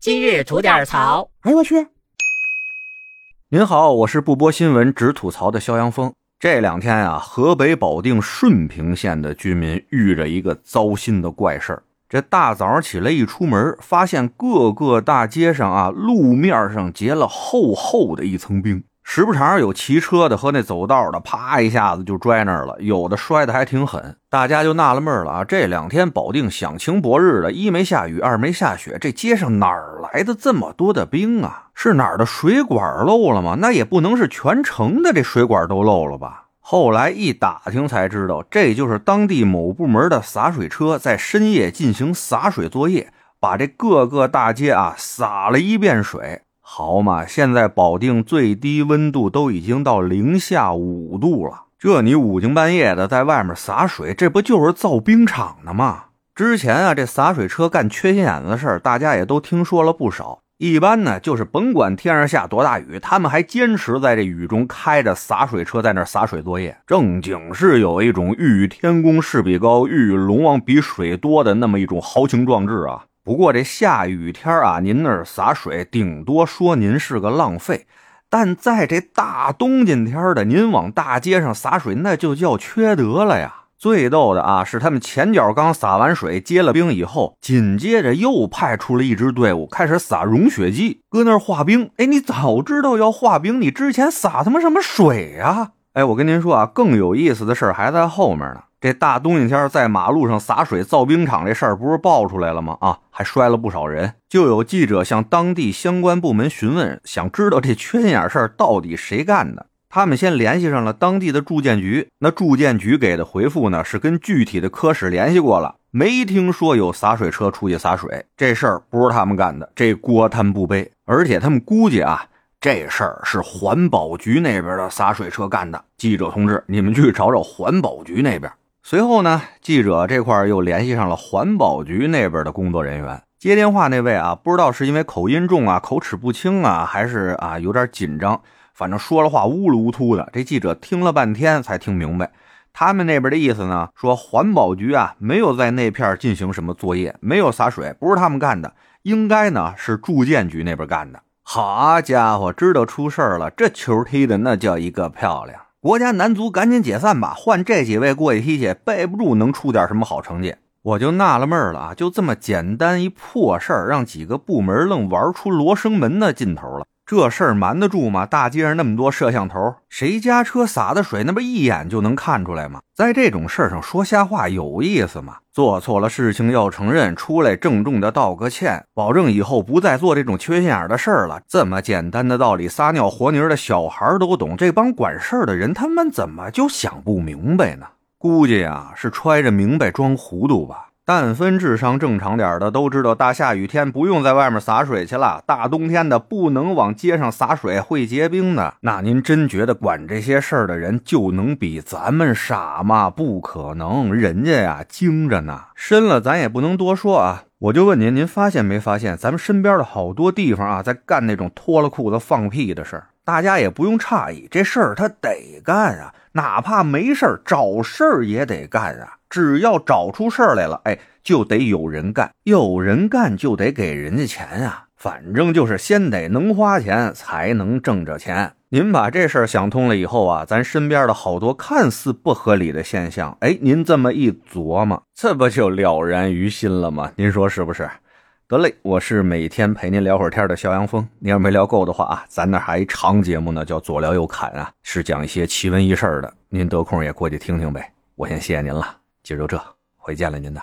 今日吐点槽。哎呦我去！您好，我是不播新闻只吐槽的肖阳峰。这两天啊，河北保定顺平县的居民遇着一个糟心的怪事儿。这大早上起来一出门，发现各个大街上啊，路面上结了厚厚的一层冰。时不常有骑车的和那走道的，啪一下子就摔那儿了，有的摔得还挺狠。大家就纳了闷了啊，这两天保定响晴博日的，一没下雨，二没下雪，这街上哪儿来的这么多的冰啊？是哪儿的水管漏了吗？那也不能是全城的这水管都漏了吧？后来一打听才知道，这就是当地某部门的洒水车在深夜进行洒水作业，把这各个大街啊洒了一遍水。好嘛，现在保定最低温度都已经到零下五度了，这你五更半夜的在外面洒水，这不就是造冰场呢吗？之前啊，这洒水车干缺心眼子的事儿，大家也都听说了不少。一般呢，就是甭管天上下多大雨，他们还坚持在这雨中开着洒水车在那洒水作业，正经是有一种欲与天公试比高，欲与龙王比水多的那么一种豪情壮志啊。不过这下雨天啊，您那儿洒水，顶多说您是个浪费；但在这大冬天天的，您往大街上洒水，那就叫缺德了呀！最逗的啊，是他们前脚刚洒完水，结了冰以后，紧接着又派出了一支队伍，开始撒融雪剂，搁那儿化冰。哎，你早知道要化冰，你之前洒他妈什么水呀？哎，我跟您说啊，更有意思的事儿还在后面呢。这大冬天天在马路上洒水造冰场这事儿不是爆出来了吗？啊，还摔了不少人。就有记者向当地相关部门询问，想知道这缺心眼事儿到底谁干的。他们先联系上了当地的住建局，那住建局给的回复呢是跟具体的科室联系过了，没听说有洒水车出去洒水，这事儿不是他们干的，这锅他们不背。而且他们估计啊，这事儿是环保局那边的洒水车干的。记者同志，你们去找找环保局那边。随后呢，记者这块又联系上了环保局那边的工作人员。接电话那位啊，不知道是因为口音重啊、口齿不清啊，还是啊有点紧张，反正说了话乌噜乌突的。这记者听了半天才听明白，他们那边的意思呢，说环保局啊没有在那片进行什么作业，没有洒水，不是他们干的，应该呢是住建局那边干的。好家伙，知道出事了，这球踢的那叫一个漂亮。国家男足赶紧解散吧，换这几位过去踢去，备不住能出点什么好成绩。我就纳了闷了啊，就这么简单一破事儿，让几个部门愣玩出罗生门的劲头了。这事儿瞒得住吗？大街上那么多摄像头，谁家车洒的水，那不一眼就能看出来吗？在这种事儿上说瞎话有意思吗？做错了事情要承认，出来郑重的道个歉，保证以后不再做这种缺心眼的事儿了。这么简单的道理，撒尿和泥的小孩都懂，这帮管事儿的人，他们怎么就想不明白呢？估计啊，是揣着明白装糊涂吧。但分智商正常点的都知道，大下雨天不用在外面洒水去了。大冬天的不能往街上洒水，会结冰的。那您真觉得管这些事儿的人就能比咱们傻吗？不可能，人家呀精着呢。深了咱也不能多说啊。我就问您，您发现没发现，咱们身边的好多地方啊，在干那种脱了裤子放屁的事儿？大家也不用诧异，这事儿他得干啊，哪怕没事儿，找事儿也得干啊。只要找出事儿来了，哎，就得有人干，有人干就得给人家钱啊。反正就是先得能花钱，才能挣着钱。您把这事儿想通了以后啊，咱身边的好多看似不合理的现象，哎，您这么一琢磨，这不就了然于心了吗？您说是不是？得嘞，我是每天陪您聊会儿天的肖阳峰。您要没聊够的话啊，咱那还一长节目呢，叫左聊右侃啊，是讲一些奇闻异事的。您得空也过去听听呗。我先谢谢您了。今儿就这，回见了您的。